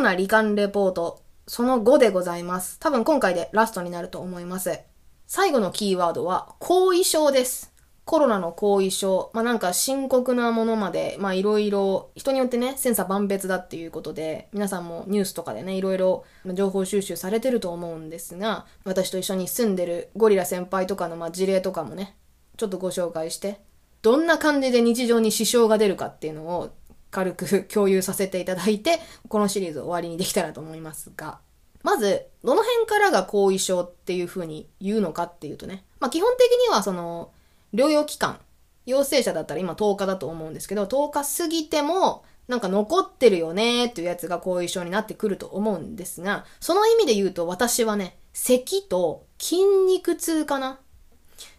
ロナ罹患レポート、その5でございます。多分今回でラストになると思います。最後のキーワードは、後遺症です。コロナの後遺症。まあなんか深刻なものまで、まあいろいろ、人によってね、千差万別だっていうことで、皆さんもニュースとかでね、いろいろ情報収集されてると思うんですが、私と一緒に住んでるゴリラ先輩とかのま事例とかもね、ちょっとご紹介して、どんな感じで日常に支障が出るかっていうのを軽く共有させていただいて、このシリーズを終わりにできたらと思いますが、まず、どの辺からが後遺症っていう風に言うのかっていうとね、まあ基本的にはその、療養期間、陽性者だったら今10日だと思うんですけど、10日過ぎても、なんか残ってるよねっていうやつが後遺症になってくると思うんですが、その意味で言うと私はね、咳と筋肉痛かな。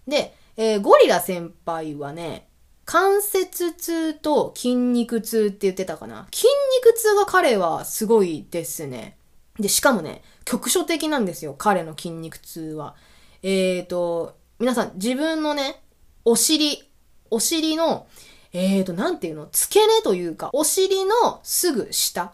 で、えーゴリラ先輩はね、関節痛と筋肉痛って言ってたかな？筋肉痛が彼はすごいですね。で、しかもね、局所的なんですよ、彼の筋肉痛は。えーと、皆さん、自分のね、お尻、お尻の、えーと、なんていうの、付け根というか、お尻のすぐ下。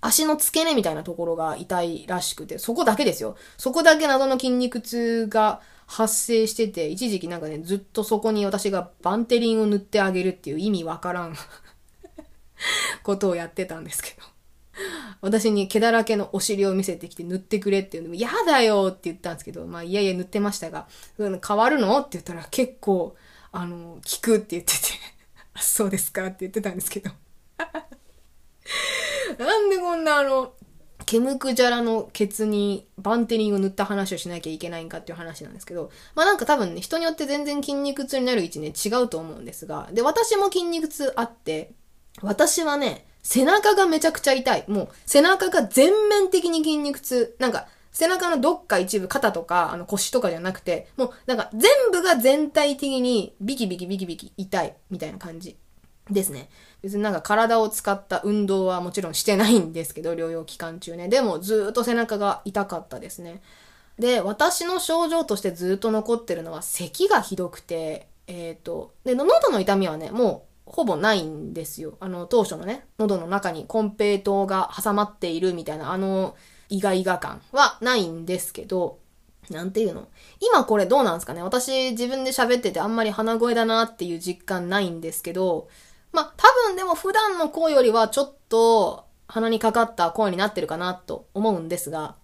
足の付け根みたいなところが痛いらしくて、そこだけですよ。そこだけ謎の筋肉痛が発生してて、一時期なんかね、ずっとそこに私がバンテリンを塗ってあげるっていう意味わからん ことをやってたんですけど。私に毛だらけのお尻を見せてきて塗ってくれっていうのも、嫌だよって言ったんですけど、まあ、いやいや塗ってましたが、変わるの？って言ったら結構、あの、効くって言ってて、そうですかって言ってたんですけど。なんでこんなあの、ケムクジャラのケツにバンテリンを塗った話をしなきゃいけないんかっていう話なんですけど、まあなんか多分ね、人によって全然筋肉痛になる位置ね、違うと思うんですが、で、私も筋肉痛あって、私はね、背中がめちゃくちゃ痛い。もう、背中が全面的に筋肉痛。なんか、背中のどっか一部、肩とか、あの腰とかじゃなくて、もう、なんか全部が全体的にビキビキビキビキ痛い、みたいな感じですね。別になんか体を使った運動はもちろんしてないんですけど、療養期間中ね。でもずっと背中が痛かったですね。で、私の症状としてずっと残ってるのは咳がひどくて、えっ、と、で、喉の痛みはね、もうほぼないんですよ。あの、当初のね、喉の中にコンペイトが挟まっているみたいな、あの、イガイガ感はないんですけど、なんていうの？今これどうなんですかね？私自分で喋っててあんまり鼻声だなっていう実感ないんですけど、まあ、多分でも普段の声よりはちょっと鼻にかかった声になってるかなと思うんですが、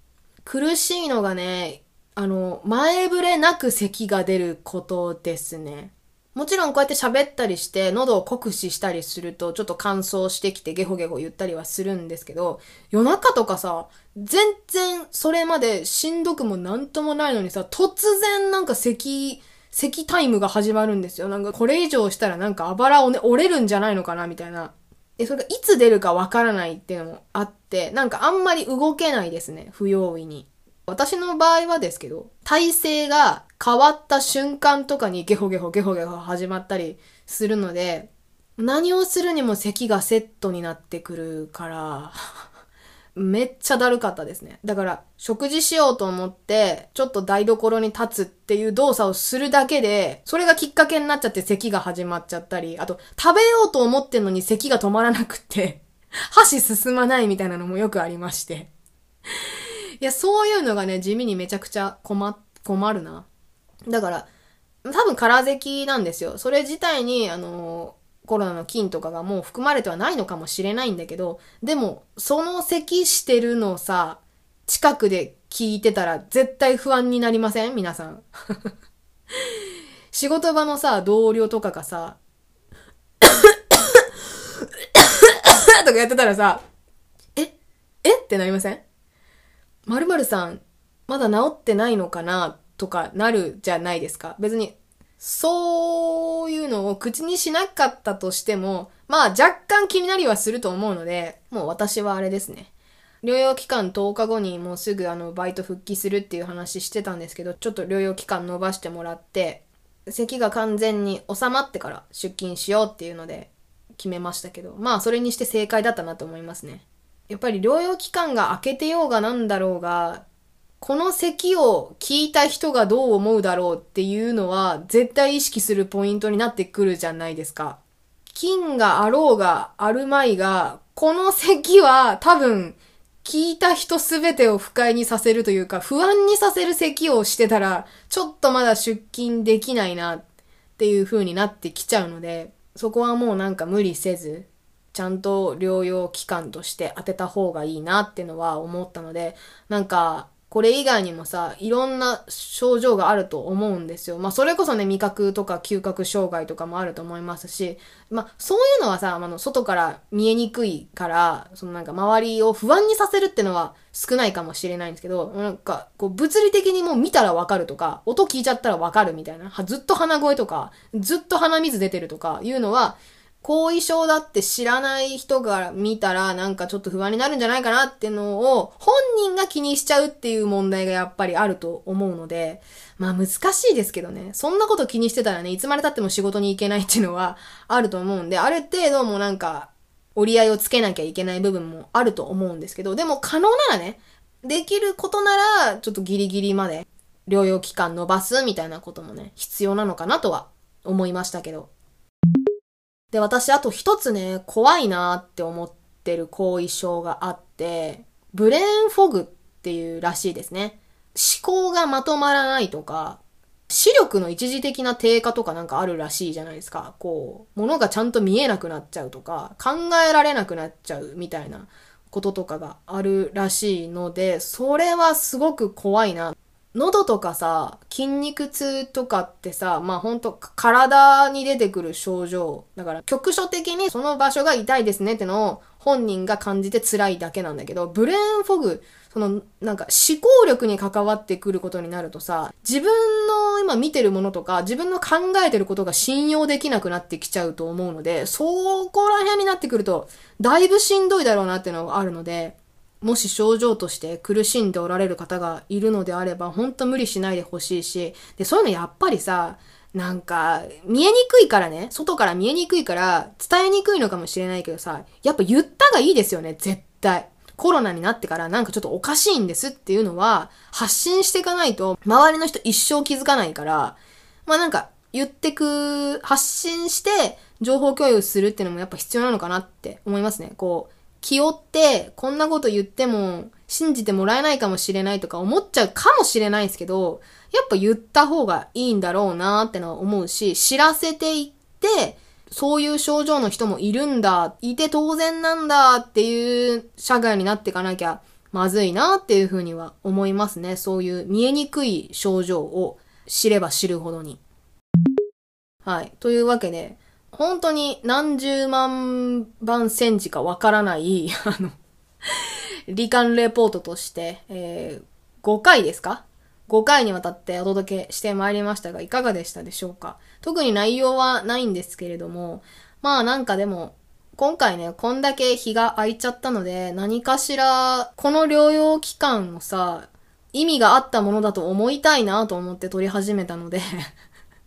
苦しいのがね、あの、前触れなく咳が出ることですね。もちろんこうやって喋ったりして喉を酷使したりするとちょっと乾燥してきてゲホゲホ言ったりはするんですけど、夜中とかさ、全然それまでしんどくもなんともないのにさ、突然なんか咳、咳タイムが始まるんですよ。なんかこれ以上したらなんかあばらをね、折れるんじゃないのかなみたいな。で、それがいつ出るかわからないっていうのもあって、なんかあんまり動けないですね、不用意に。私の場合はですけど、体勢が変わった瞬間とかにゲホゲホゲホゲホ始まったりするので、何をするにも咳がセットになってくるから、めっちゃだるかったですね。だから、食事しようと思って、ちょっと台所に立つっていう動作をするだけで、それがきっかけになっちゃって咳が始まっちゃったり、あと、食べようと思ってんのに咳が止まらなくって、箸進まないみたいなのもよくありまして。いや、そういうのがね、地味にめちゃくちゃ困、困るな。だから、多分空咳なんですよ。それ自体に、あの、コロナの菌とかがもう含まれてはないのかもしれないんだけど、でも、その咳してるのさ、近くで聞いてたら絶対不安になりません？皆さん。仕事場のさ、同僚とかがさ、とかやってたらさ、え？え？ってなりません？〇〇さん、まだ治ってないのかな？とかなるじゃないですか。別に、そういうのを口にしなかったとしても、まあ若干気になりはすると思うので、もう私はあれですね。療養期間10日後にもうすぐあのバイト復帰するっていう話してたんですけど、ちょっと療養期間伸ばしてもらって、咳が完全に収まってから出勤しようっていうので決めましたけど、まあそれにして正解だったなと思いますね。やっぱり療養期間が明けてようがなんだろうが、この咳を聞いた人がどう思うだろうっていうのは絶対意識するポイントになってくるじゃないですか。菌があろうがあるまいが、この咳は多分聞いた人すべてを不快にさせるというか、不安にさせる咳をしてたら、ちょっとまだ出勤できないなっていう風になってきちゃうので、そこはもうなんか無理せず、ちゃんと療養期間として当てた方がいいなってのは思ったので、なんか、これ以外にもさ、いろんな症状があると思うんですよ。まあ、それこそね、味覚とか嗅覚障害とかもあると思いますし、まあ、そういうのはさ、あの、外から見えにくいから、そのなんか周りを不安にさせるってのは少ないかもしれないんですけど、なんか、こう、物理的にもう見たらわかるとか、音聞いちゃったらわかるみたいな、ずっと鼻声とか、ずっと鼻水出てるとかいうのは、後遺症だって知らない人が見たらなんかちょっと不安になるんじゃないかなってのを本人が気にしちゃうっていう問題がやっぱりあると思うので、まあ難しいですけどね。そんなこと気にしてたらね、いつまで経っても仕事に行けないっていうのはあると思うんで、ある程度もなんか折り合いをつけなきゃいけない部分もあると思うんですけど、でも可能ならね、できることならちょっとギリギリまで療養期間伸ばすみたいなこともね、必要なのかなとは思いましたけど。で、私、あと一つね、怖いなって思ってる後遺症があって、ブレーンフォグっていうらしいですね。思考がまとまらないとか、視力の一時的な低下とかなんかあるらしいじゃないですか。こう、物がちゃんと見えなくなっちゃうとか、考えられなくなっちゃうみたいなこととかがあるらしいので、それはすごく怖いな。喉とかさ、筋肉痛とかってさ、まあほんと体に出てくる症状。だから局所的にその場所が痛いですねってのを本人が感じて辛いだけなんだけど、ブレーンフォグ、そのなんか思考力に関わってくることになるとさ、自分の今見てるものとか、自分の考えてることが信用できなくなってきちゃうと思うので、そこら辺になってくると、だいぶしんどいだろうなってのがあるので、もし症状として苦しんでおられる方がいるのであれば、ほんと無理しないでほしいし、で、そういうのやっぱりさ、なんか、見えにくいからね、外から見えにくいから、伝えにくいのかもしれないけどさ、やっぱ言ったがいいですよね、絶対。コロナになってからなんかちょっとおかしいんですっていうのは、発信していかないと、周りの人一生気づかないから、まあなんか、言ってく、発信して、情報共有するっていうのもやっぱ必要なのかなって思いますね。こう、気負って、こんなこと言っても信じてもらえないかもしれないとか思っちゃうかもしれないんですけど、やっぱ言った方がいいんだろうなってのは思うし、知らせていって、そういう症状の人もいるんだ、いて当然なんだっていう社会になっていかなきゃまずいなっていうふうには思いますね。そういう見えにくい症状を知れば知るほどに。はい。というわけで、本当に何十万番センチかわからない、あの、罹患レポートとして、えー、5回ですか ?5 回にわたってお届けしてまいりましたが、いかがでしたでしょうか？特に内容はないんですけれども、まあなんかでも、今回ね、こんだけ日が空いちゃったので、何かしら、この療養期間をさ、意味があったものだと思いたいなと思って撮り始めたので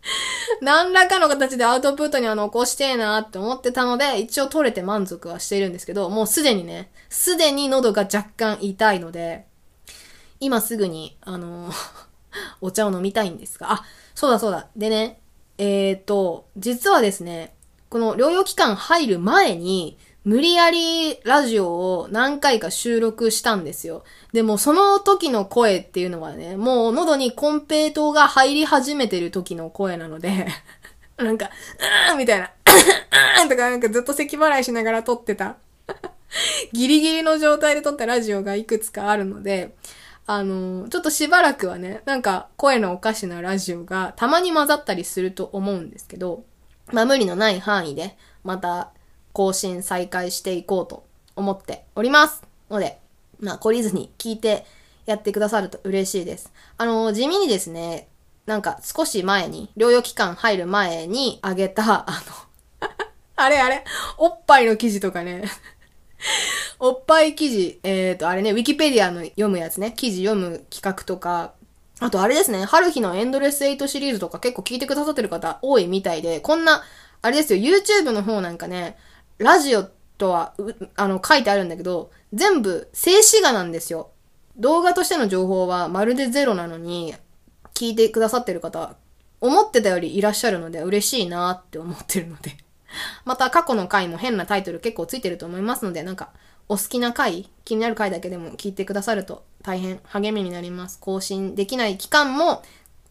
何らかの形でアウトプットには残してえなって思ってたので、一応取れて満足はしているんですけど、もうすでにね、すでに喉が若干痛いので、今すぐに、あの お茶を飲みたいんですが、あ、そうだそうだ。でね、えっ、ー、と、実はですね、この療養期間入る前に、無理やりラジオを何回か収録したんですよ。でもその時の声っていうのはね、もう喉にコンペイトが入り始めてる時の声なので なんか、うーんみたいな、うーんとかなんかずっと咳払いしながら撮ってた ギリギリの状態で撮ったラジオがいくつかあるので、あの、ちょっとしばらくはね、なんか声のおかしなラジオがたまに混ざったりすると思うんですけど、まあ無理のない範囲で、また更新再開していこうと思っております。ので、まあ、懲りずに聞いてやってくださると嬉しいです。あの、地味にですね、なんか少し前に、療養期間入る前にあげた、あの あれあれ、おっぱいの記事とかね おっぱい記事、えっ、ー、と、あれね、ウィキペディアの読むやつね、記事読む企画とか、あとあれですね、春日のエンドレス8シリーズとか結構聞いてくださってる方多いみたいで、こんな、あれですよ、YouTube の方なんかね、ラジオとは、あの、書いてあるんだけど、全部静止画なんですよ。動画としての情報はまるでゼロなのに、聞いてくださってる方、思ってたよりいらっしゃるので嬉しいなって思ってるので。また過去の回も変なタイトル結構ついてると思いますので、なんかお好きな回、気になる回だけでも聞いてくださると大変励みになります。更新できない期間も、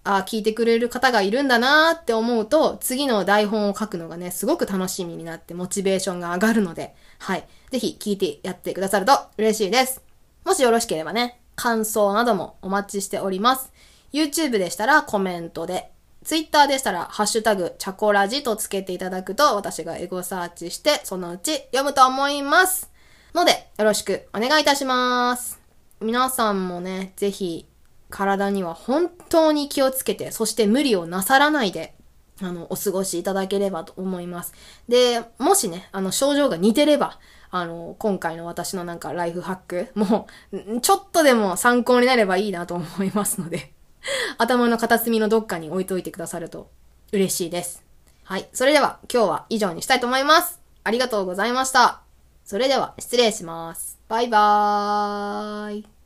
あ聞いてくれる方がいるんだなーって思うと、次の台本を書くのがね、すごく楽しみになってモチベーションが上がるので、はい。ぜひ聞いてやってくださると嬉しいです。もしよろしければね、感想などもお待ちしております。YouTube でしたらコメントで、Twitter でしたら、ハッシュタグ、チャコラジとつけていただくと、私がエゴサーチして、そのうち読むと思います。ので、よろしくお願いいたします。皆さんもね、ぜひ、体には本当に気をつけて、そして無理をなさらないで、あの、お過ごしいただければと思います。で、もしね、あの、症状が似てれば、あの、今回の私のなんかライフハック、も、ちょっとでも参考になればいいなと思いますので頭の片隅のどっかに置いといてくださると嬉しいです。はい。それでは今日は以上にしたいと思います。ありがとうございました。それでは失礼します。バイバーイ。